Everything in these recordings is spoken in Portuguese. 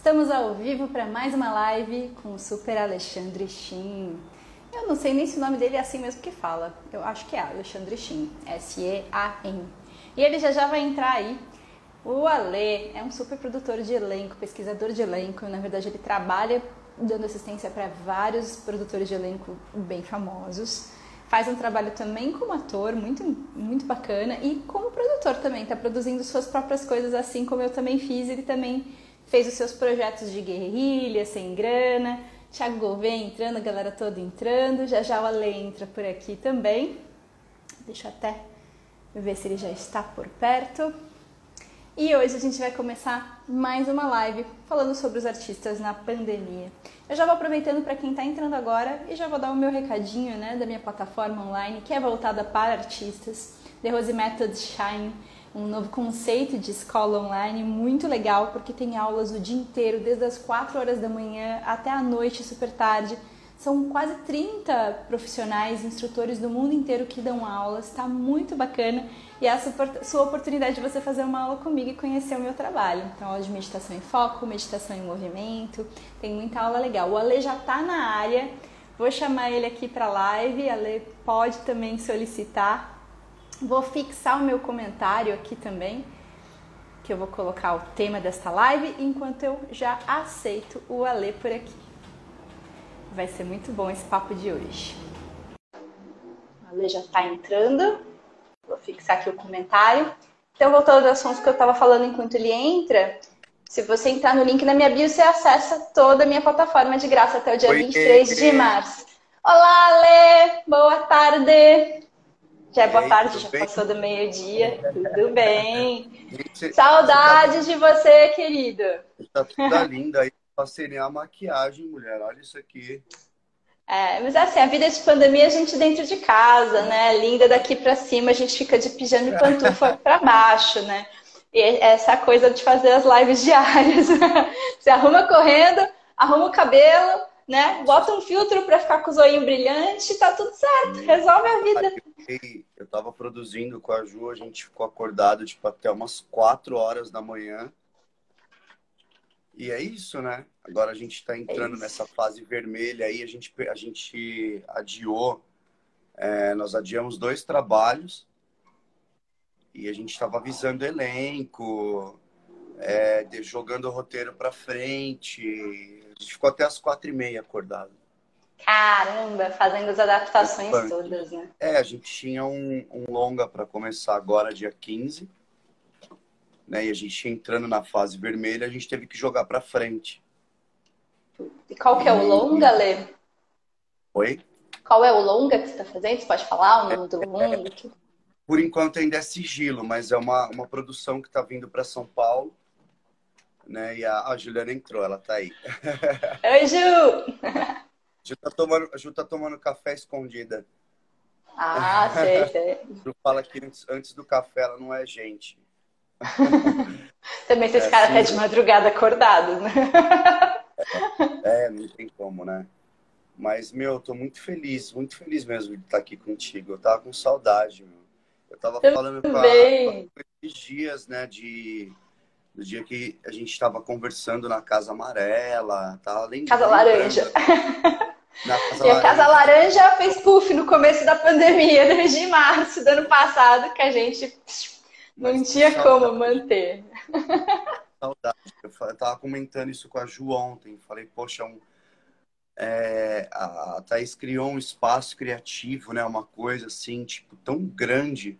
Estamos ao vivo para mais uma live com o Super Alexandre Shin. Eu não sei nem se o nome dele é assim mesmo que fala. Eu acho que é Alexandre Shin, S-E-A-N. E ele já já vai entrar aí. O Ale é um super produtor de elenco, pesquisador de elenco. Na verdade, ele trabalha dando assistência para vários produtores de elenco bem famosos. Faz um trabalho também como ator, muito, muito bacana, e como produtor também, está produzindo suas próprias coisas, assim como eu também fiz. Ele também fez os seus projetos de guerrilha, sem grana. Thiago Gouveia entrando, a galera toda entrando. Já já o Ale entra por aqui também. Deixa eu até ver se ele já está por perto. E hoje a gente vai começar mais uma live falando sobre os artistas na pandemia. Eu já vou aproveitando para quem está entrando agora e já vou dar o meu recadinho né, da minha plataforma online, que é voltada para artistas, The Rose Method Shine um novo conceito de escola online muito legal, porque tem aulas o dia inteiro, desde as 4 horas da manhã até a noite, super tarde. São quase 30 profissionais, instrutores do mundo inteiro que dão aulas, está muito bacana e é a sua oportunidade de você fazer uma aula comigo e conhecer o meu trabalho. Então, aula de meditação em foco, meditação em movimento, tem muita aula legal. O Ale já está na área, vou chamar ele aqui para live, Ale pode também solicitar Vou fixar o meu comentário aqui também, que eu vou colocar o tema desta live, enquanto eu já aceito o Ale por aqui. Vai ser muito bom esse papo de hoje. O Ale já está entrando. Vou fixar aqui o comentário. Então, voltando aos assuntos que eu estava falando enquanto ele entra, se você entrar no link na minha bio, você acessa toda a minha plataforma de graça até o dia Oi, 23 de março. Olá, Ale! Boa tarde! Já é boa tarde, já bem? passou do meio-dia. Tudo bem? Gente, Saudades tá... de você, querido. Tá toda linda aí. Passei a maquiagem, mulher. Olha isso aqui. É, mas assim, a vida de pandemia a gente dentro de casa, né? Linda daqui para cima, a gente fica de pijama e pantufa para baixo, né? E essa coisa de fazer as lives diárias. Você arruma correndo, arruma o cabelo, né? Bota um filtro para ficar com o zoinho brilhante, tá tudo certo, resolve a vida. Eu tava produzindo com a Ju, a gente ficou acordado tipo até umas 4 horas da manhã. E é isso, né? Agora a gente está entrando é nessa fase vermelha aí, a gente, a gente adiou, é, nós adiamos dois trabalhos e a gente estava avisando o elenco, é, jogando o roteiro para frente, a gente ficou até as quatro e meia acordado. Caramba, fazendo as adaptações é todas, né? É, a gente tinha um, um longa para começar agora, dia 15. Né? E a gente entrando na fase vermelha, a gente teve que jogar para frente. E qual que é o longa, Lê? Oi? Qual é o longa que você está fazendo? Você pode falar o nome do longa? É, por enquanto ainda é sigilo, mas é uma, uma produção que está vindo para São Paulo né? E a, a Juliana entrou, ela tá aí. Oi, Ju! A Ju tá tomando, Ju tá tomando café escondida. Ah, sei, sei. Ju fala que antes, antes do café ela não é gente. Também esses é, caras até de madrugada acordados, né? É, é, não tem como, né? Mas, meu, eu tô muito feliz, muito feliz mesmo de estar aqui contigo. Eu tava com saudade, meu. Eu tava falando com, a, com esses dias, né, de do dia que a gente estava conversando na Casa Amarela, tá? Casa Laranja. Na Casa e a Casa Laranja fez puff no começo da pandemia, desde março do ano passado, que a gente não Mas tinha saudade. como manter. Saudade. Eu tava comentando isso com a Ju ontem. Falei, poxa, um, é, a Thaís criou um espaço criativo, né? Uma coisa assim, tipo, tão grande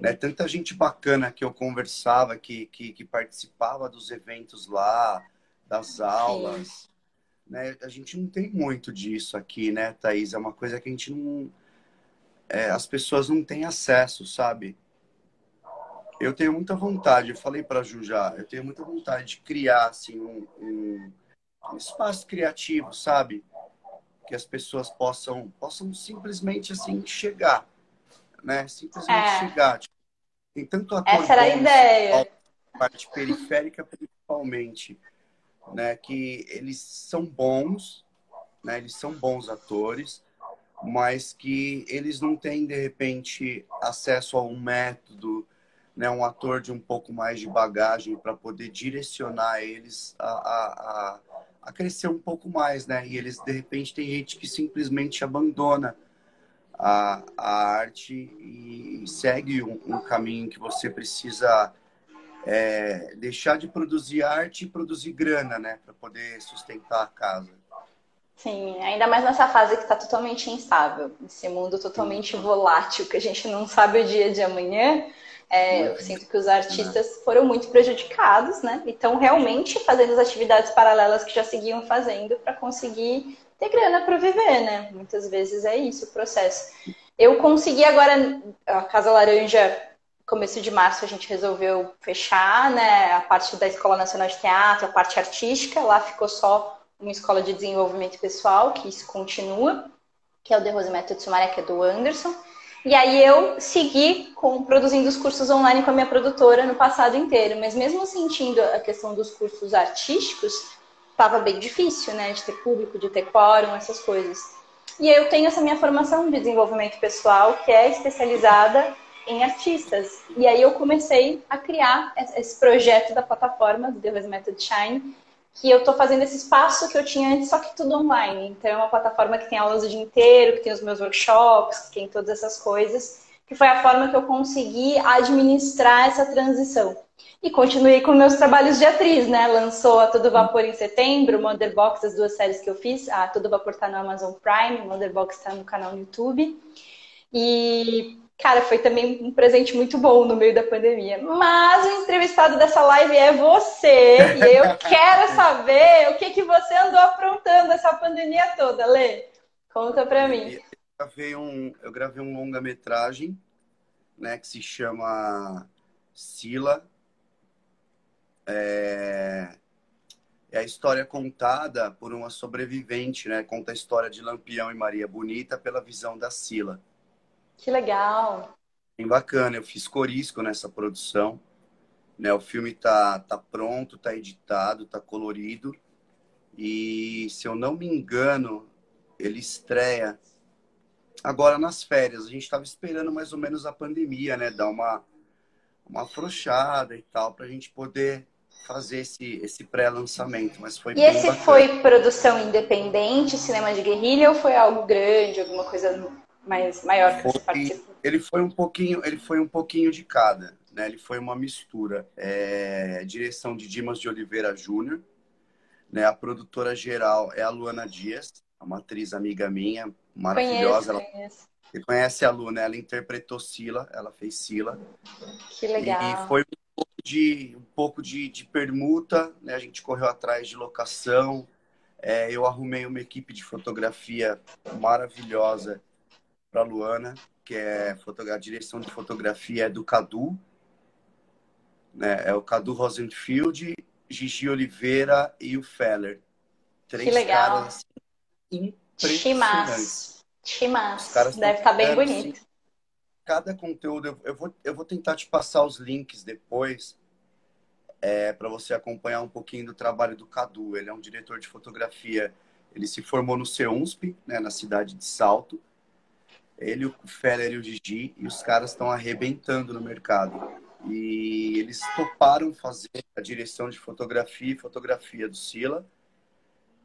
né? Tanta gente bacana que eu conversava, que, que, que participava dos eventos lá, das aulas. Né? A gente não tem muito disso aqui, né, Thaís? É uma coisa que a gente não. É, as pessoas não têm acesso, sabe? Eu tenho muita vontade, eu falei para Ju já, eu tenho muita vontade de criar assim, um, um, um espaço criativo, sabe? Que as pessoas possam, possam simplesmente assim chegar né? Simplesmente é. chegar. Tipo, tem tanto ator Essa era a ideia. Parte periférica, principalmente, né? Que eles são bons, né? Eles são bons atores, mas que eles não têm, de repente, acesso a um método, né, um ator de um pouco mais de bagagem para poder direcionar eles a, a, a, a, crescer um pouco mais, né? E eles, de repente, tem gente que simplesmente abandona a, a arte e segue um, um caminho que você precisa é, deixar de produzir arte e produzir grana, né? Para poder sustentar a casa. Sim, ainda mais nessa fase que está totalmente instável, esse mundo totalmente volátil, que a gente não sabe o dia de amanhã. É, eu sinto que os artistas foram muito prejudicados, né? E estão realmente fazendo as atividades paralelas que já seguiam fazendo para conseguir ter grana para viver, né? Muitas vezes é isso o processo. Eu consegui agora, a Casa Laranja, começo de março, a gente resolveu fechar, né? A parte da Escola Nacional de Teatro, a parte artística, lá ficou só uma escola de desenvolvimento pessoal, que isso continua, que é o The Rose Method Sumária, que é do Anderson. E aí eu segui com, produzindo os cursos online com a minha produtora no passado inteiro, mas mesmo sentindo a questão dos cursos artísticos, estava bem difícil, né, de ter público, de ter quórum, essas coisas. E eu tenho essa minha formação de desenvolvimento pessoal, que é especializada em artistas. E aí eu comecei a criar esse projeto da plataforma do The Method Shine, que eu estou fazendo esse espaço que eu tinha antes, só que tudo online. Então, é uma plataforma que tem aulas o dia inteiro, que tem os meus workshops, que tem todas essas coisas, que foi a forma que eu consegui administrar essa transição. E continuei com meus trabalhos de atriz, né? Lançou a Todo Vapor em setembro, Motherbox, as duas séries que eu fiz. A Todo Vapor está no Amazon Prime, Motherbox está no canal no YouTube. E Cara, foi também um presente muito bom no meio da pandemia. Mas o entrevistado dessa live é você. E eu quero saber o que, que você andou aprontando essa pandemia toda, Lê. Conta pra mim. Eu gravei um, eu gravei um longa-metragem, né, que se chama Sila. É... é a história contada por uma sobrevivente, né? Conta a história de Lampião e Maria Bonita pela visão da Sila. Que legal. Bem bacana. Eu fiz corisco nessa produção. Né? O filme tá, tá pronto, tá editado, tá colorido. E se eu não me engano, ele estreia agora nas férias. A gente estava esperando mais ou menos a pandemia, né? Dar uma, uma afrouxada e tal, para a gente poder fazer esse, esse pré-lançamento. Mas foi E esse bacana. foi produção independente, cinema de guerrilha, ou foi algo grande, alguma coisa mais maior que foi, Ele foi um pouquinho, ele foi um pouquinho de cada, né? Ele foi uma mistura. É, direção de Dimas de Oliveira Júnior, né? A produtora geral é a Luana Dias, uma atriz amiga minha, maravilhosa. Conheço, ela... Você conhece a Lu, né? Ela interpretou Sila, ela fez Sila. Que legal. E foi um pouco de, um pouco de, de permuta, né? A gente correu atrás de locação. É, eu arrumei uma equipe de fotografia maravilhosa para Luana, que é a direção de fotografia é do Cadu, né? É o Cadu Rosenfield, Gigi Oliveira e o Feller. Três que legal. caras impressionantes. Chimas. Deve estar bem bonito. Assim, cada conteúdo, eu, eu, vou, eu vou tentar te passar os links depois é, para você acompanhar um pouquinho do trabalho do Cadu. Ele é um diretor de fotografia. Ele se formou no CEUNSP, né, na cidade de Salto ele, o Feller e o Gigi, e os caras estão arrebentando no mercado. E eles toparam fazer a direção de fotografia e fotografia do Sila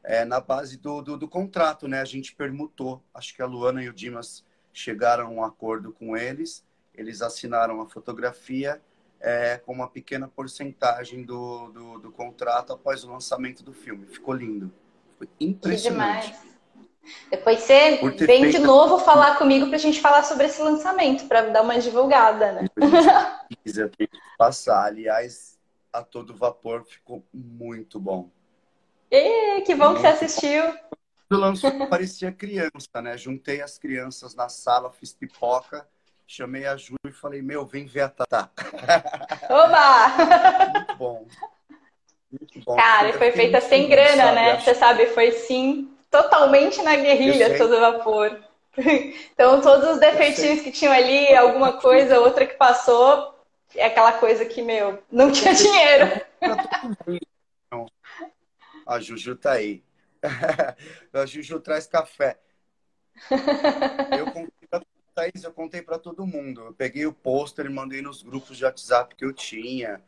é, na base do, do, do, contrato, né? A gente permutou. Acho que a Luana e o Dimas chegaram a um acordo com eles. Eles assinaram a fotografia é, com uma pequena porcentagem do, do, do contrato após o lançamento do filme. Ficou lindo. Foi impressionante. Depois você vem feito... de novo falar comigo para a gente falar sobre esse lançamento, para dar uma divulgada, né? Precisa passar. Aliás, a todo vapor ficou muito bom. E, que bom muito que você assistiu. Quando lançou, parecia criança, né? Juntei as crianças na sala, fiz pipoca, chamei a Ju e falei, meu, vem ver a Tatá. Oba! muito bom. Muito bom. Cara, foi feita sem grana, né? Você sabe, foi sim totalmente na guerrilha todo vapor. Então, todos os defeitinhos que tinham ali, alguma coisa, outra que passou, é aquela coisa que, meu, não tinha dinheiro. A Juju tá aí. A Juju traz café. Eu consigo Thaís, eu contei para todo mundo. Eu peguei o pôster e mandei nos grupos de WhatsApp que eu tinha.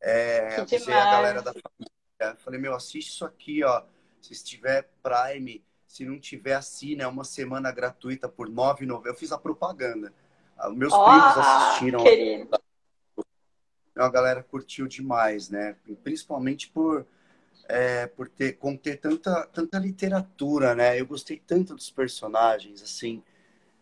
É, avisei a galera da família. Falei, meu, assiste isso aqui, ó. Se estiver Prime, se não tiver, assina. É uma semana gratuita por R$ 9,90. Eu fiz a propaganda. Ah, meus oh, primos assistiram. Querido. A galera curtiu demais, né? Principalmente por, é, por ter, conter tanta, tanta literatura, né? Eu gostei tanto dos personagens, assim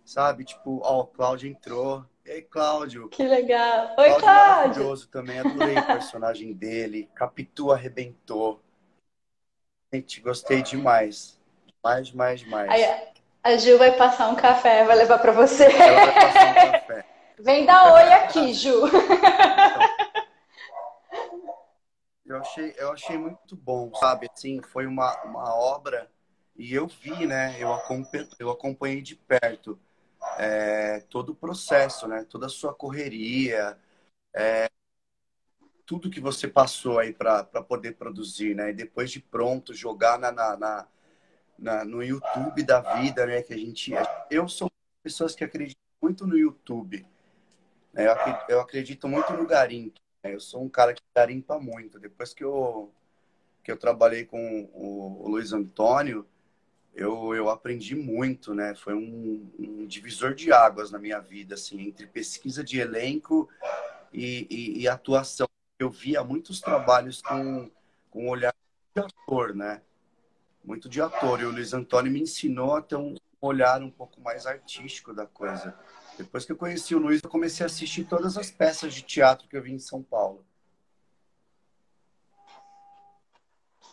sabe? Tipo, ó, o Cláudio entrou. Ei, Cláudio. Que legal. Oi, Cláudio. Cláudio. Maravilhoso também, adorei o personagem dele. Capitu arrebentou. Gente, gostei demais. Mais, demais. Aí, a Gil vai passar um café, vai levar para você. Ela vai passar um café. Vem dar oi aqui, Ju. Eu achei, eu achei muito bom, sabe? Assim, foi uma, uma obra e eu vi, né? Eu acompanhei, eu acompanhei de perto é, todo o processo, né? Toda a sua correria, é, tudo que você passou aí para poder produzir, né? E depois de pronto, jogar na, na, na, na, no YouTube da vida, né? Que a gente. Eu sou pessoas que acreditam muito no YouTube. Né? Eu, acredito muito no garimpo. Né? Eu sou um cara que garimpa muito. Depois que eu, que eu trabalhei com o, o Luiz Antônio, eu, eu aprendi muito, né? Foi um, um, divisor de águas na minha vida, assim, entre pesquisa de elenco e, e, e atuação. Eu via muitos trabalhos com, com olhar de ator, né? Muito de ator. E o Luiz Antônio me ensinou a ter um olhar um pouco mais artístico da coisa. Depois que eu conheci o Luiz, eu comecei a assistir todas as peças de teatro que eu vi em São Paulo.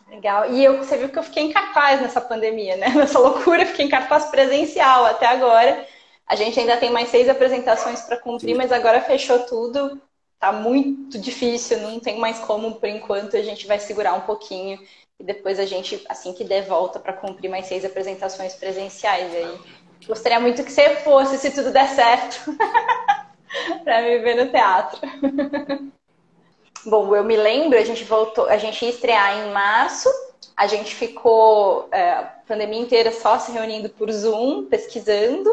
Legal. E eu, você viu que eu fiquei em cartaz nessa pandemia, né? Nessa loucura, fiquei em cartaz presencial até agora. A gente ainda tem mais seis apresentações para cumprir, mas agora fechou tudo. Tá muito difícil, não tem mais como por enquanto. A gente vai segurar um pouquinho e depois a gente, assim que der volta para cumprir mais seis apresentações presenciais aí. Gostaria muito que você fosse, se tudo der certo, para me ver no teatro. Bom, eu me lembro, a gente voltou, a gente ia estrear em março, a gente ficou é, a pandemia inteira só se reunindo por Zoom, pesquisando,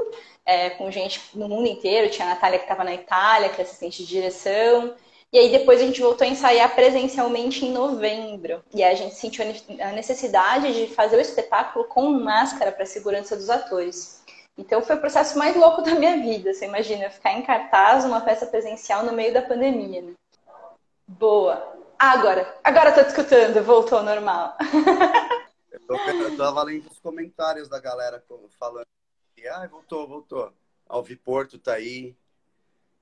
é, com gente no mundo inteiro. Tinha a Natália que estava na Itália, que é assistente de direção. E aí depois a gente voltou a ensaiar presencialmente em novembro. E aí a gente sentiu a necessidade de fazer o espetáculo com máscara para a segurança dos atores. Então foi o processo mais louco da minha vida. Você imagina, ficar em cartaz uma peça presencial no meio da pandemia. Né? Boa. Agora, agora tô te escutando, voltou ao normal. eu, tô, eu os comentários da galera falando ah, voltou, voltou. Alvi Porto tá aí.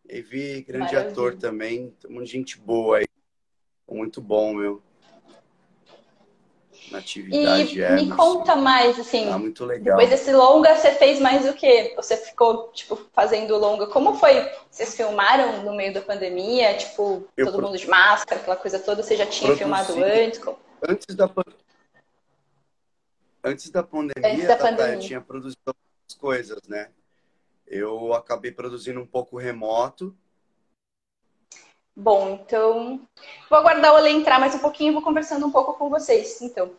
Evi, grande Maravilha. ator também. Tamo gente boa aí. Muito bom, meu na atividade. E é, me conta mais, assim, tá muito legal. depois desse longa, você fez mais o quê? Você ficou, tipo, fazendo longa. Como foi? Vocês filmaram no meio da pandemia? Tipo, eu todo pro... mundo de máscara, aquela coisa toda? Você já tinha Produzi... filmado antes? Antes da, antes da pandemia, antes da pandemia. eu tinha produzido coisas, né? Eu acabei produzindo um pouco remoto, Bom, então vou aguardar o Olê entrar mais um pouquinho e vou conversando um pouco com vocês. Então,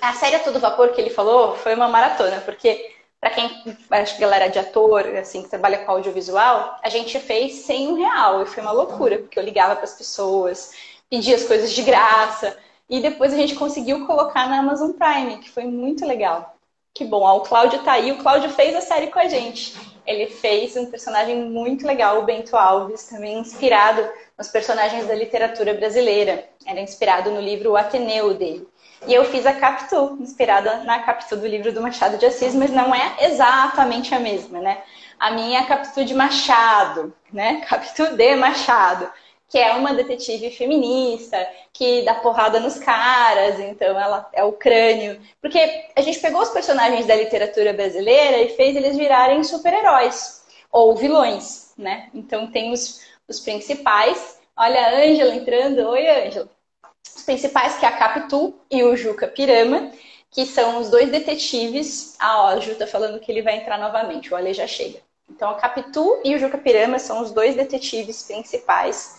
a série a Todo Vapor que ele falou foi uma maratona, porque para quem acho que galera de ator, assim, que trabalha com audiovisual, a gente fez sem um real e foi uma loucura, porque eu ligava para as pessoas, pedia as coisas de graça e depois a gente conseguiu colocar na Amazon Prime, que foi muito legal. Que bom, ó, o Cláudio tá aí, o Cláudio fez a série com a gente. Ele fez um personagem muito legal, o Bento Alves, também inspirado nos personagens da literatura brasileira. Era inspirado no livro O Ateneu dele. E eu fiz a Capitu, inspirada na Capitu do livro do Machado de Assis, mas não é exatamente a mesma, né? A minha é a Capitu de Machado, né? Capitu de Machado, que é uma detetive feminista, que dá porrada nos caras, então ela é o crânio. Porque a gente pegou os personagens da literatura brasileira e fez eles virarem super-heróis ou vilões, né? Então tem os os principais. Olha a Ângela entrando. Oi, Ângela. Os principais, que é a Capitu e o Juca Pirama, que são os dois detetives. Ah, ó, o Ju tá falando que ele vai entrar novamente, o Ale já chega. Então, a Capitu e o Juca Pirama são os dois detetives principais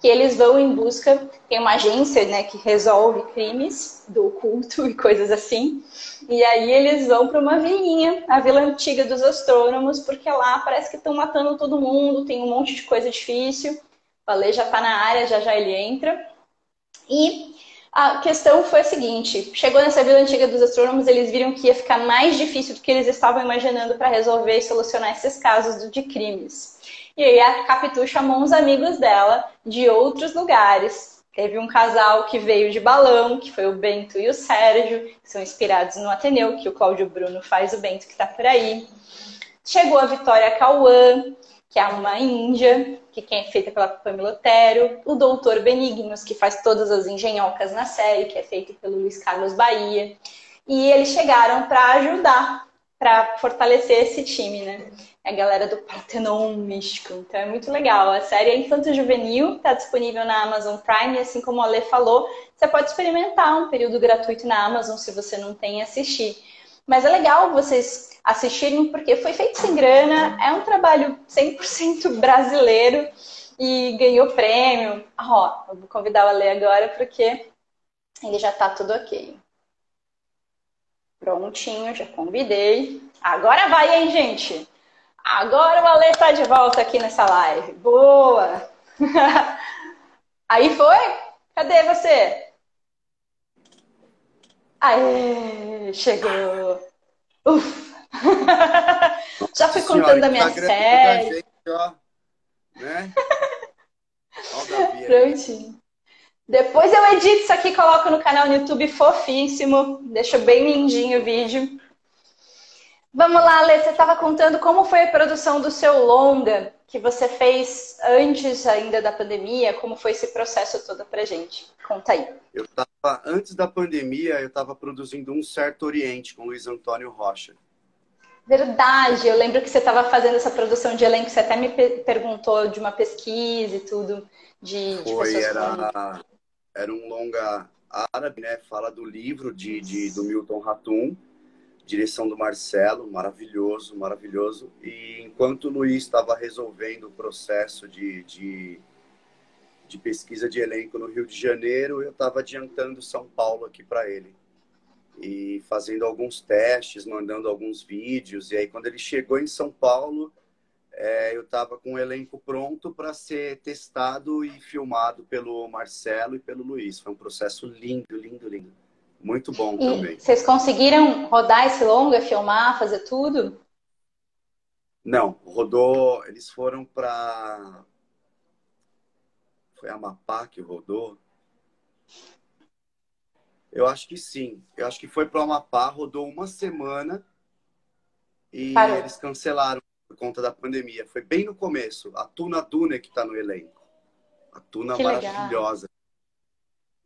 que eles vão em busca, tem uma agência né, que resolve crimes do oculto e coisas assim, e aí eles vão para uma vilinha, a vila antiga dos astrônomos, porque lá parece que estão matando todo mundo, tem um monte de coisa difícil. Valê já está na área, já já ele entra. E a questão foi a seguinte: chegou nessa vila antiga dos astrônomos, eles viram que ia ficar mais difícil do que eles estavam imaginando para resolver e solucionar esses casos de crimes. E aí a Capitu chamou uns amigos dela de outros lugares. Teve um casal que veio de balão, que foi o Bento e o Sérgio, que são inspirados no Ateneu, que o Cláudio Bruno faz o Bento que está por aí. Chegou a Vitória Cauã, que é uma índia, que é feita pela Pamela Otero, o Doutor Benignos, que faz todas as engenhocas na série, que é feito pelo Luiz Carlos Bahia. E eles chegaram para ajudar, para fortalecer esse time, né? É a galera do Partenon Místico. Então é muito legal. A série é infanto-juvenil, está disponível na Amazon Prime, assim como a Lê falou, você pode experimentar um período gratuito na Amazon se você não tem assistir. Mas é legal vocês assistirem, porque foi feito sem grana, é um trabalho 100% brasileiro e ganhou prêmio. Ó, eu vou convidar o Ale agora porque ele já tá tudo ok. Prontinho, já convidei. Agora vai, hein, gente? Agora o Ale tá de volta aqui nessa live. Boa! Aí foi? Cadê você? Aê, chegou! Ufa! Já fui contando a minha série. Gente, ó, né? Prontinho. Depois eu edito isso aqui, coloco no canal no YouTube fofíssimo. Deixo bem lindinho o vídeo. Vamos lá, Lê, você estava contando como foi a produção do seu longa que você fez antes ainda da pandemia, como foi esse processo todo pra gente. Conta aí. Eu tava, antes da pandemia, eu estava produzindo um certo Oriente com Luiz Antônio Rocha. Verdade, eu lembro que você estava fazendo essa produção de elenco, você até me perguntou de uma pesquisa e tudo de, Foi, de era, era um longa árabe, né? Fala do livro de, de do Milton Ratum, direção do Marcelo, maravilhoso, maravilhoso. E enquanto o Luiz estava resolvendo o processo de, de, de pesquisa de elenco no Rio de Janeiro, eu estava adiantando São Paulo aqui para ele e fazendo alguns testes, mandando alguns vídeos. E aí, quando ele chegou em São Paulo, é, eu estava com o elenco pronto para ser testado e filmado pelo Marcelo e pelo Luiz. Foi um processo lindo, lindo, lindo. Muito bom e também. Vocês conseguiram rodar esse longa, filmar, fazer tudo? Não, rodou. Eles foram para. Foi Amapá que rodou. Eu acho que sim. Eu acho que foi para o Amapá, rodou uma semana e Parou. eles cancelaram por conta da pandemia. Foi bem no começo. A Tuna Duna que está no elenco. A Tuna que maravilhosa. Legal.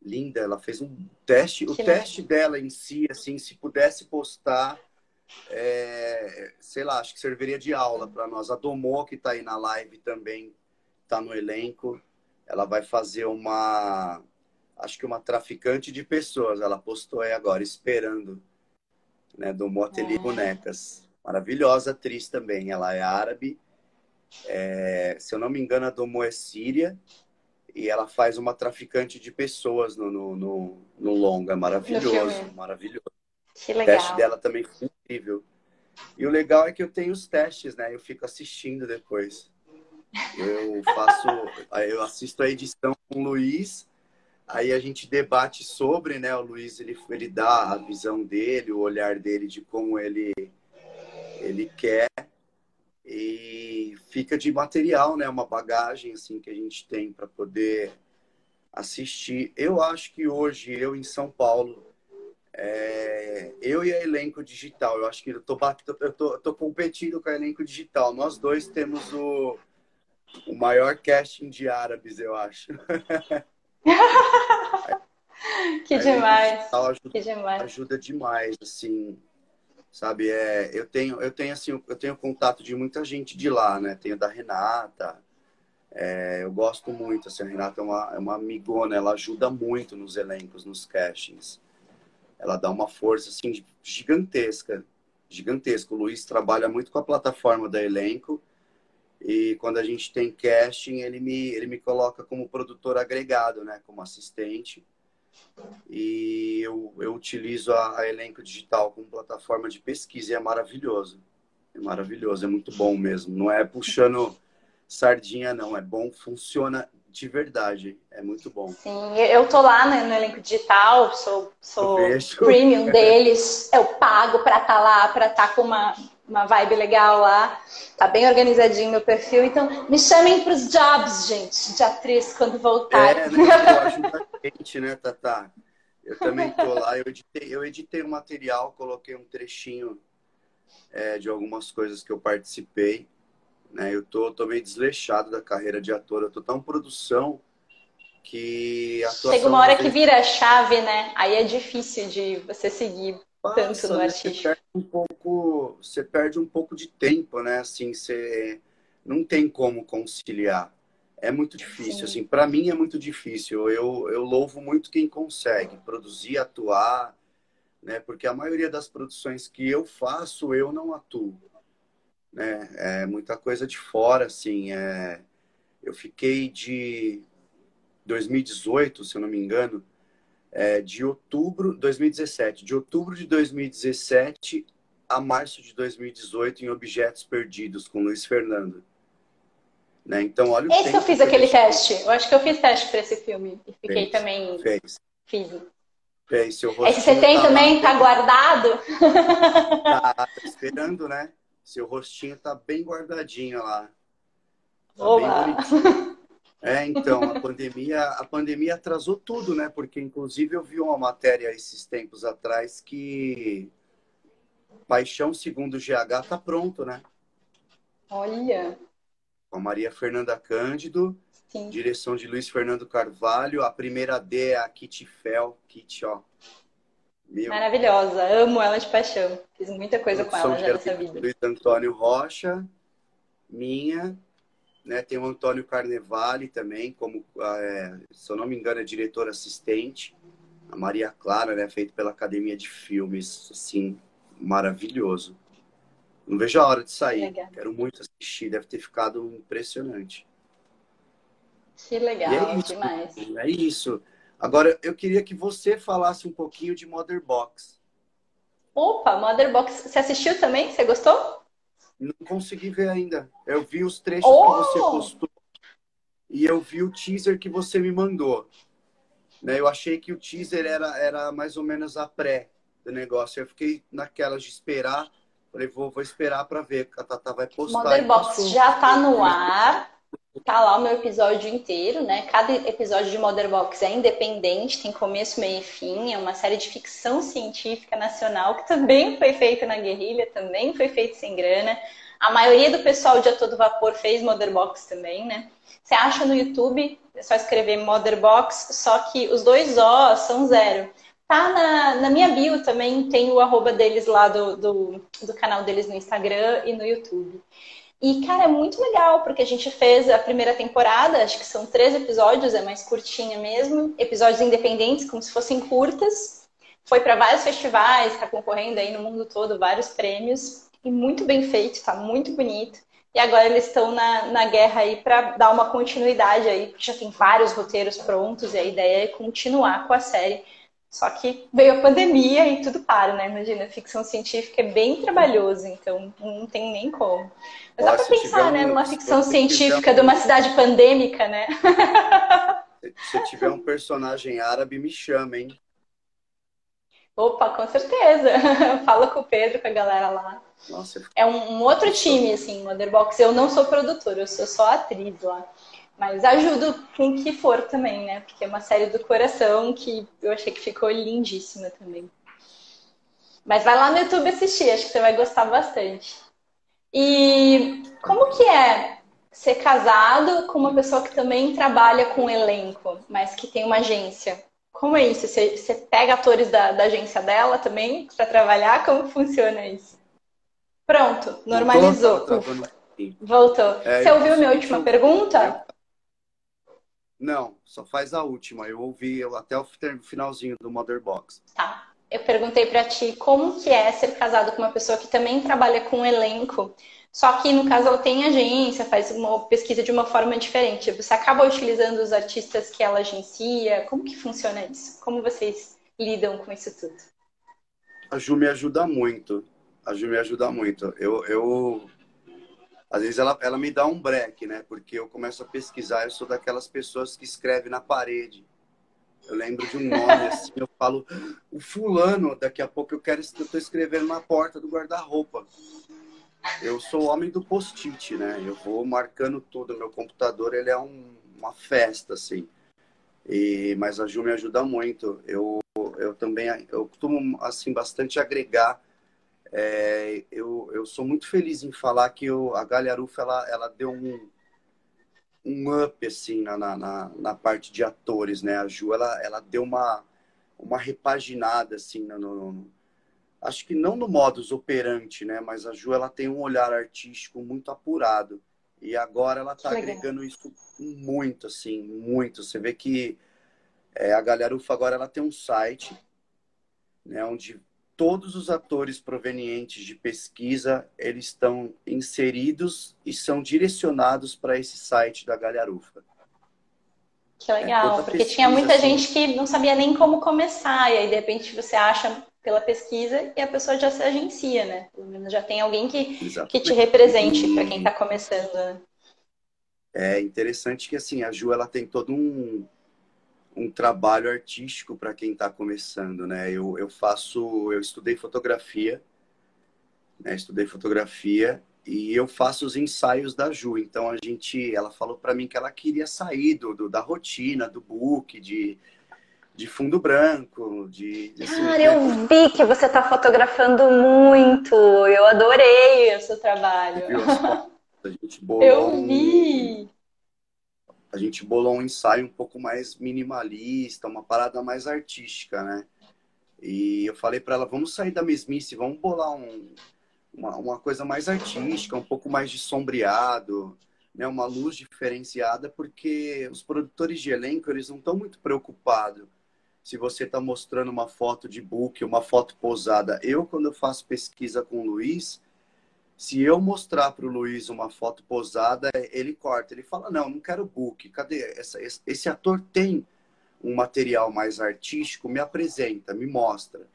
Linda, ela fez um teste. Que o legal. teste dela em si, assim, se pudesse postar, é, sei lá, acho que serviria de aula para nós. A Domô, que está aí na live também, está no elenco. Ela vai fazer uma acho que uma traficante de pessoas. Ela postou aí agora, esperando, né, do Moteli é. Bonecas. Maravilhosa atriz também. Ela é árabe. É, se eu não me engano, a Domo é síria. E ela faz uma traficante de pessoas no, no, no, no longa. Maravilhoso, maravilhoso. Que legal. O teste dela também foi incrível. E o legal é que eu tenho os testes, né? Eu fico assistindo depois. Eu faço, eu assisto a edição com o Luiz Aí a gente debate sobre, né? O Luiz ele, ele dá a visão dele, o olhar dele de como ele ele quer e fica de material, né? Uma bagagem assim que a gente tem para poder assistir. Eu acho que hoje eu em São Paulo é, eu e a elenco digital, eu acho que eu tô, eu tô, eu tô competindo com a elenco digital. Nós dois temos o, o maior casting de árabes, eu acho. que demais. Ajuda, que demais. Ajuda demais, assim, sabe? É, eu tenho, eu tenho assim, eu tenho contato de muita gente de lá, né? Tenho da Renata. É, eu gosto muito, assim, a Renata é uma, é uma amigona, ela ajuda muito nos elencos, nos castings. Ela dá uma força, assim, gigantesca, gigantesca. O Luiz trabalha muito com a plataforma da elenco E quando a gente tem casting, ele me, ele me coloca como produtor agregado, né? Como assistente. E eu, eu utilizo a, a Elenco Digital como plataforma de pesquisa e é maravilhoso. É maravilhoso, é muito bom mesmo. Não é puxando sardinha, não. É bom, funciona de verdade. É muito bom. Sim, eu tô lá no, no elenco digital, sou, sou premium deles. Eu pago pra estar tá lá, pra estar tá com uma, uma vibe legal lá. Tá bem organizadinho meu perfil. Então, me chamem pros jobs, gente, de atriz quando voltar. É, né? ajuda a gente, né, Tata? Eu também tô lá. Eu editei, eu editei o um material, coloquei um trechinho é, de algumas coisas que eu participei. Né? Eu tô, tô meio desleixado da carreira de ator. Eu tô tão produção que Chega uma hora que vira a chave, né? Aí é difícil de você seguir Tanto no artista. Você perde um pouco, você perde um pouco de tempo, né? Assim, você não tem como conciliar. É muito difícil, Sim. assim, para mim é muito difícil. Eu, eu louvo muito quem consegue produzir, atuar, né? Porque a maioria das produções que eu faço, eu não atuo né? É muita coisa de fora, assim. É... Eu fiquei de 2018, se eu não me engano, é, de outubro 2017, de outubro de 2017 a março de 2018 em Objetos Perdidos com Luiz Fernando. Né? Então, olha Esse que eu fiz aquele teste. Eu acho que eu fiz teste para esse filme e fiquei fez, também. Fez. Fiz. Fez. Seu Esse você tem tá também? Lá, tá guardado? Tá, tá esperando, né? Seu rostinho tá bem guardadinho lá. Tá Olá. bem bonitinho. É, então, a pandemia, a pandemia atrasou tudo, né? Porque, inclusive, eu vi uma matéria esses tempos atrás que Paixão Segundo GH tá pronto, né? Olha! Com a Maria Fernanda Cândido, Sim. direção de Luiz Fernando Carvalho. A primeira D é a Kitty Fel. Kitty, ó, meu. Maravilhosa, amo ela de paixão. Fiz muita coisa com ela já nessa vida. Luiz Antônio Rocha, minha, né? Tem o Antônio Carnevale também, como, é, se eu não me engano, é diretor assistente. A Maria Clara, né? Feito pela Academia de Filmes, assim, maravilhoso. Não vejo a hora de sair. Legal. Quero muito assistir, deve ter ficado impressionante. Que legal, é isso, demais. É isso. Agora, eu queria que você falasse um pouquinho de Mother Box. Opa, Mother Box. Você assistiu também? Você gostou? Não consegui ver ainda. Eu vi os trechos oh! que você postou e eu vi o teaser que você me mandou. Né? Eu achei que o teaser era, era mais ou menos a pré do negócio. Eu fiquei naquelas de esperar. Falei, vou, vou esperar para ver, a Tata vai postar. Mother Box já tá no ar. Tá lá o meu episódio inteiro, né? Cada episódio de Mother Box é independente, tem começo, meio e fim. É uma série de ficção científica nacional que também foi feita na guerrilha, também foi feita sem grana. A maioria do pessoal de A Todo Vapor fez Mother Box também, né? Você acha no YouTube, é só escrever Mother Box, só que os dois O são zero. Tá na, na minha bio também, tem o arroba deles lá do, do, do canal deles no Instagram e no YouTube. E, cara, é muito legal, porque a gente fez a primeira temporada, acho que são três episódios, é mais curtinha mesmo, episódios independentes, como se fossem curtas. Foi para vários festivais, está concorrendo aí no mundo todo, vários prêmios, e muito bem feito, tá muito bonito. E agora eles estão na, na guerra aí para dar uma continuidade aí, porque já tem vários roteiros prontos, e a ideia é continuar com a série só que veio a pandemia e tudo para, né? Imagina, ficção científica é bem trabalhoso, então não tem nem como. Mas dá pra pensar, né? Numa ficção científica um... de uma cidade pandêmica, né? Se tiver um personagem árabe, me chama, hein? Opa, com certeza. Fala com o Pedro, com a galera lá. Nossa, é um, um outro time, assim, Motherbox. Eu não sou produtora, eu sou só atriz lá. Mas ajudo quem que for também, né? Porque é uma série do coração que eu achei que ficou lindíssima também. Mas vai lá no YouTube assistir, acho que você vai gostar bastante. E como que é ser casado com uma pessoa que também trabalha com elenco, mas que tem uma agência? Como é isso? Você, você pega atores da, da agência dela também para trabalhar? Como funciona isso? Pronto, normalizou. Voltou. É, você ouviu minha última pergunta? Não, só faz a última. Eu ouvi até o finalzinho do Mother Box. Tá. Eu perguntei para ti como que é ser casado com uma pessoa que também trabalha com elenco, Só que no caso ela tem agência, faz uma pesquisa de uma forma diferente. Você acaba utilizando os artistas que ela agencia? Como que funciona isso? Como vocês lidam com isso tudo? A Ju me ajuda muito. A Ju me ajuda muito. Eu, eu às vezes ela, ela me dá um break, né? Porque eu começo a pesquisar, eu sou daquelas pessoas que escrevem na parede. Eu lembro de um nome assim, eu falo, o fulano, daqui a pouco eu quero, eu tô escrevendo na porta do guarda-roupa. Eu sou homem do post-it, né? Eu vou marcando tudo. Meu computador, ele é um, uma festa, assim. E, mas a Ju me ajuda muito. Eu, eu também, eu costumo, assim, bastante agregar. É, eu, eu sou muito feliz em falar que eu, a Galharufa, ela, ela deu um, um up, assim, na, na, na parte de atores, né? A Ju, ela, ela deu uma, uma repaginada, assim, no, no acho que não no modus operandi, né? Mas a Ju ela tem um olhar artístico muito apurado e agora ela está agregando isso muito, assim, muito. Você vê que é, a Galharufa agora ela tem um site, né? Onde todos os atores provenientes de pesquisa eles estão inseridos e são direcionados para esse site da Galharufa. Que legal, é, porque pesquisa, tinha muita assim, gente que não sabia nem como começar, e aí de repente você acha pela pesquisa e a pessoa já se agencia, né? Pelo menos já tem alguém que, que te represente para quem está começando. Né? É interessante que assim a Ju ela tem todo um, um trabalho artístico para quem está começando, né? Eu, eu faço, eu estudei fotografia, né? Estudei fotografia e eu faço os ensaios da Ju. Então a gente, ela falou para mim que ela queria sair do, do, da rotina, do book, de de fundo branco, de. de assim, Cara, eu vi que você está fotografando muito. Eu adorei o seu trabalho. Eu vi. A gente bolou um ensaio um pouco mais minimalista, uma parada mais artística, né? E eu falei para ela, vamos sair da mesmice, vamos bolar um, uma, uma coisa mais artística, um pouco mais de sombreado, né? Uma luz diferenciada, porque os produtores de elenco eles não estão muito preocupados se você está mostrando uma foto de book, uma foto posada. Eu, quando eu faço pesquisa com o Luiz, se eu mostrar para o Luiz uma foto posada, ele corta. Ele fala: Não, não quero book. Cadê? Essa, esse ator tem um material mais artístico, me apresenta, me mostra.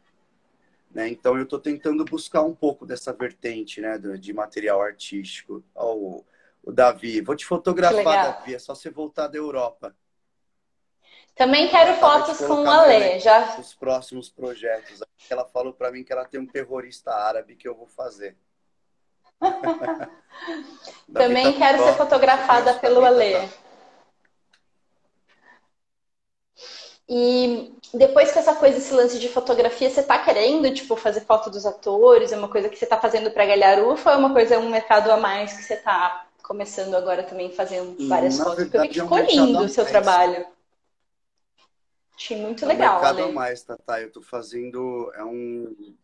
Né? Então, eu estou tentando buscar um pouco dessa vertente né, de material artístico. Oh, o Davi, vou te fotografar, Davi, é só você voltar da Europa. Também quero fotos com a Lê. Já... Os próximos projetos. Ela falou para mim que ela tem um terrorista árabe que eu vou fazer. Também quero ser fotografada pelo Alê. E depois que essa coisa, esse lance de fotografia, você tá querendo, tipo, fazer foto dos atores? É uma coisa que você tá fazendo pra Galharufa ou é uma coisa, um mercado a mais que você tá começando agora também fazendo várias Na fotos? Verdade, Porque que ficou lindo o seu trabalho. Achei muito legal. É um mercado a mais, Tata. Eu tô fazendo. É um,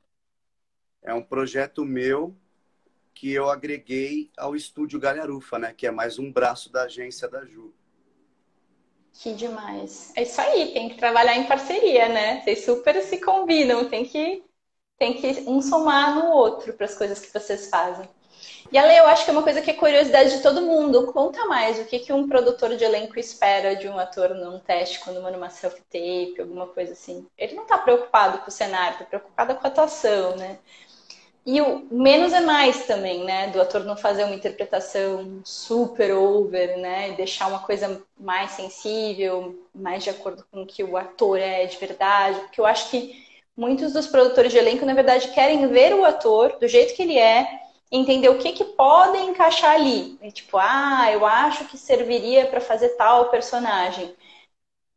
é um projeto meu que eu agreguei ao estúdio Galharufa, né? Que é mais um braço da agência da Ju. Que demais. É isso aí, tem que trabalhar em parceria, né? Vocês super se combinam, tem que, tem que um somar no outro para as coisas que vocês fazem. E Ale, eu acho que é uma coisa que é curiosidade de todo mundo. Conta mais o que, que um produtor de elenco espera de um ator num teste, quando manda uma self-tape, alguma coisa assim. Ele não está preocupado com o cenário, está preocupado com a atuação, né? E o menos é mais também, né? Do ator não fazer uma interpretação super over, né? E deixar uma coisa mais sensível, mais de acordo com o que o ator é de verdade. Porque eu acho que muitos dos produtores de elenco, na verdade, querem ver o ator do jeito que ele é entender o que, que pode encaixar ali. É tipo, ah, eu acho que serviria para fazer tal personagem.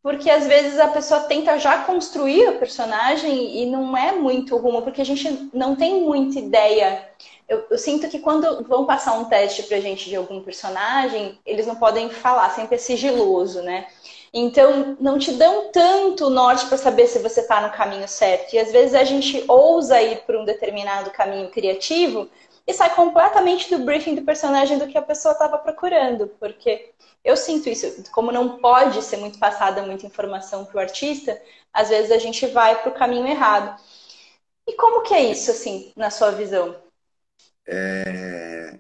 Porque às vezes a pessoa tenta já construir o personagem e não é muito rumo, porque a gente não tem muita ideia. Eu, eu sinto que quando vão passar um teste pra gente de algum personagem, eles não podem falar, sempre é sigiloso, né? Então, não te dão tanto norte para saber se você está no caminho certo. E às vezes a gente ousa ir por um determinado caminho criativo, e sai completamente do briefing do personagem do que a pessoa estava procurando, porque eu sinto isso, como não pode ser muito passada muita informação para o artista, às vezes a gente vai para o caminho errado. E como que é isso, assim, na sua visão? É...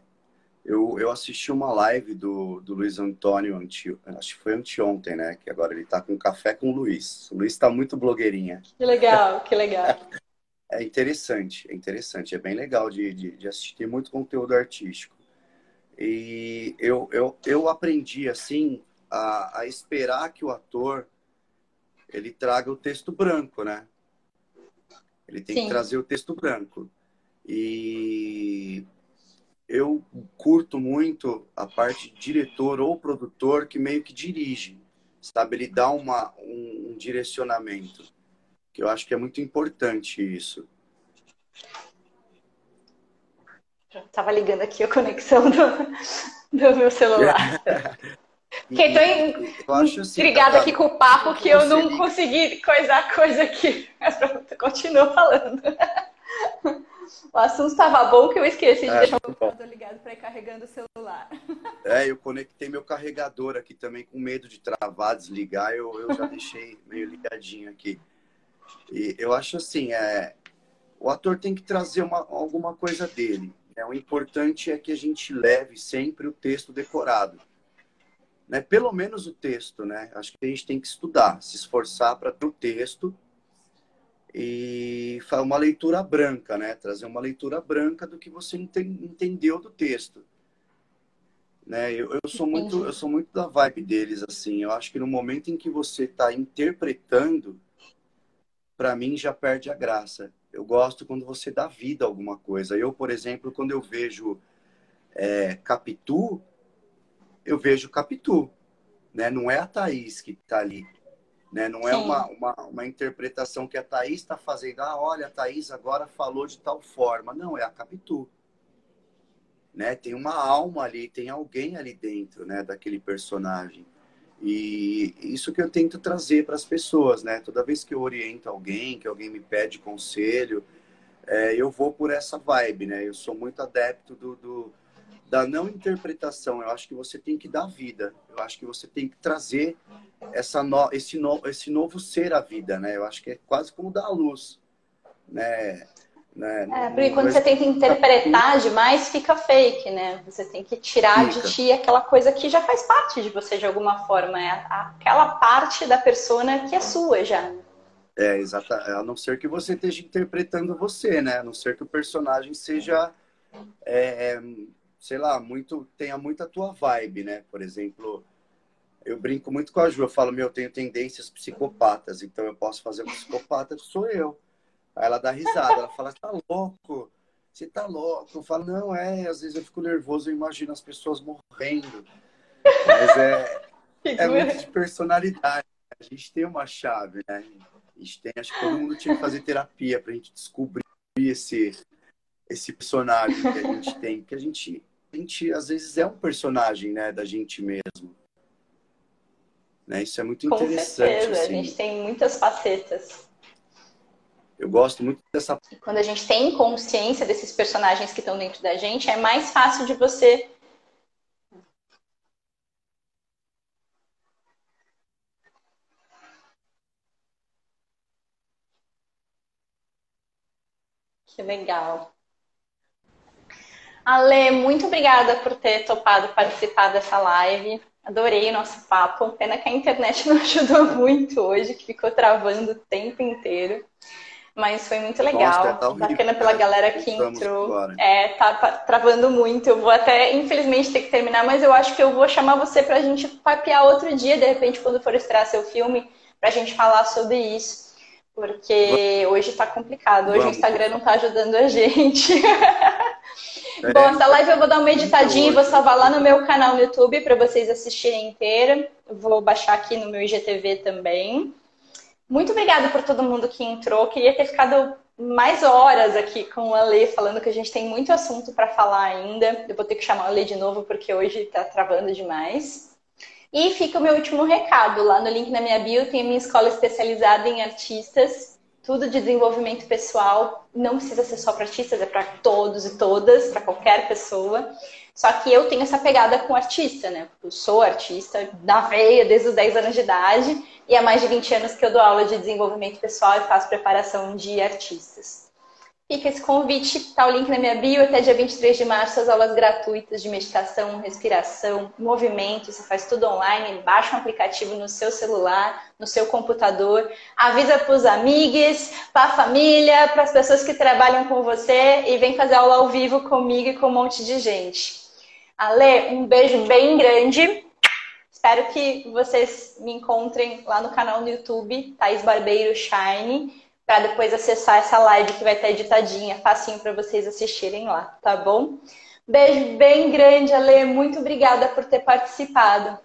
Eu, eu assisti uma live do, do Luiz Antônio, anti, acho que foi anteontem, né? Que agora ele tá com café com o Luiz. O Luiz está muito blogueirinha. Que legal, que legal. É interessante, é interessante, é bem legal de, de, de assistir, muito conteúdo artístico. E eu, eu, eu aprendi, assim, a, a esperar que o ator ele traga o texto branco, né? Ele tem Sim. que trazer o texto branco. E eu curto muito a parte de diretor ou produtor que meio que dirige, sabe? Ele dá uma, um, um direcionamento, que eu acho que é muito importante isso. Estava ligando aqui a conexão do, do meu celular. Fiquei tão eu acho assim, intrigada aqui com o papo que eu não consegui coisar coisa aqui. Mas pronto, continua falando. O assunto estava bom que eu esqueci de é, deixar o computador ligado para ir carregando o celular. É, eu conectei meu carregador aqui também com medo de travar, desligar, eu, eu já deixei meio ligadinho aqui. E eu acho assim, é, o ator tem que trazer uma, alguma coisa dele. Né? O importante é que a gente leve sempre o texto decorado né? Pelo menos o texto, né? Acho que a gente tem que estudar, se esforçar para ter o texto e fazer uma leitura branca, né? Trazer uma leitura branca do que você entendeu do texto. Né? Eu, eu sou muito, eu sou muito da vibe deles assim. Eu acho que no momento em que você está interpretando, para mim já perde a graça. Eu gosto quando você dá vida a alguma coisa. Eu, por exemplo, quando eu vejo é, Capitu, eu vejo Capitu, né? Não é a Thaís que está ali, né? Não é uma, uma, uma, interpretação que a Thaís está fazendo. Ah, olha, a Thaís agora falou de tal forma. Não, é a Capitu. Né? Tem uma alma ali, tem alguém ali dentro, né? Daquele personagem. E isso que eu tento trazer para as pessoas, né? Toda vez que eu oriento alguém, que alguém me pede conselho, é, eu vou por essa vibe, né? Eu sou muito adepto do, do da não interpretação. Eu acho que você tem que dar vida. Eu acho que você tem que trazer essa no, esse, no, esse novo ser à vida, né? Eu acho que é quase como dar a luz, né? Né? É, porque quando você tenta interpretar demais, fica fake, né? Você tem que tirar fica. de ti aquela coisa que já faz parte de você de alguma forma. É aquela parte da persona que é sua já. É, exato. A não ser que você esteja interpretando você, né? A não ser que o personagem seja é, é sei lá, muito tenha muito a tua vibe, né? Por exemplo, eu brinco muito com a Ju, eu falo, meu, eu tenho tendências psicopatas, então eu posso fazer um psicopata, sou eu. Aí ela dá risada, ela fala, tá louco, você tá louco. Eu falo, não, é, às vezes eu fico nervoso, eu imagino as pessoas morrendo. Mas é, é muito de personalidade. A gente tem uma chave, né? A gente tem, acho que todo mundo tinha que fazer terapia pra gente descobrir esse, esse personagem que a gente tem, que a gente, a gente às vezes é um personagem, né, da gente mesmo. Né? Isso é muito Com interessante. Certeza. Assim. A gente tem muitas facetas. Eu gosto muito dessa. Quando a gente tem consciência desses personagens que estão dentro da gente, é mais fácil de você Que legal. Ale, muito obrigada por ter topado participar dessa live. Adorei o nosso papo. Pena que a internet não ajudou muito hoje, que ficou travando o tempo inteiro. Mas foi muito legal. Nossa, tá Bacana pela galera que entrou. É, tá travando muito. Eu vou até, infelizmente, ter que terminar, mas eu acho que eu vou chamar você pra gente papear outro dia, de repente, quando for estrear seu filme, pra gente falar sobre isso. Porque hoje tá complicado. Hoje Vamos. o Instagram não tá ajudando a gente. É. Bom, essa live eu vou dar uma editadinha e vou salvar lá no meu canal no YouTube para vocês assistirem inteira. Vou baixar aqui no meu IGTV também. Muito obrigada por todo mundo que entrou. Queria ter ficado mais horas aqui com a Lê, falando que a gente tem muito assunto para falar ainda. Eu vou ter que chamar a Lê de novo porque hoje está travando demais. E fica o meu último recado. Lá no link na minha bio tem a minha escola especializada em artistas tudo de desenvolvimento pessoal não precisa ser só para artistas, é para todos e todas, para qualquer pessoa. Só que eu tenho essa pegada com artista, né? Eu sou artista da veia desde os 10 anos de idade e há mais de 20 anos que eu dou aula de desenvolvimento pessoal e faço preparação de artistas. Fica esse convite, tá o link na minha bio, até dia 23 de março, as aulas gratuitas de meditação, respiração, movimento, você faz tudo online, baixa um aplicativo no seu celular, no seu computador, avisa para os amigos, para a família, para as pessoas que trabalham com você e vem fazer aula ao vivo comigo e com um monte de gente. Ale, um beijo bem grande. Espero que vocês me encontrem lá no canal no YouTube, Thaís Barbeiro Shine para depois acessar essa live que vai estar editadinha, facinho para vocês assistirem lá, tá bom? Beijo bem grande, Ale. Muito obrigada por ter participado.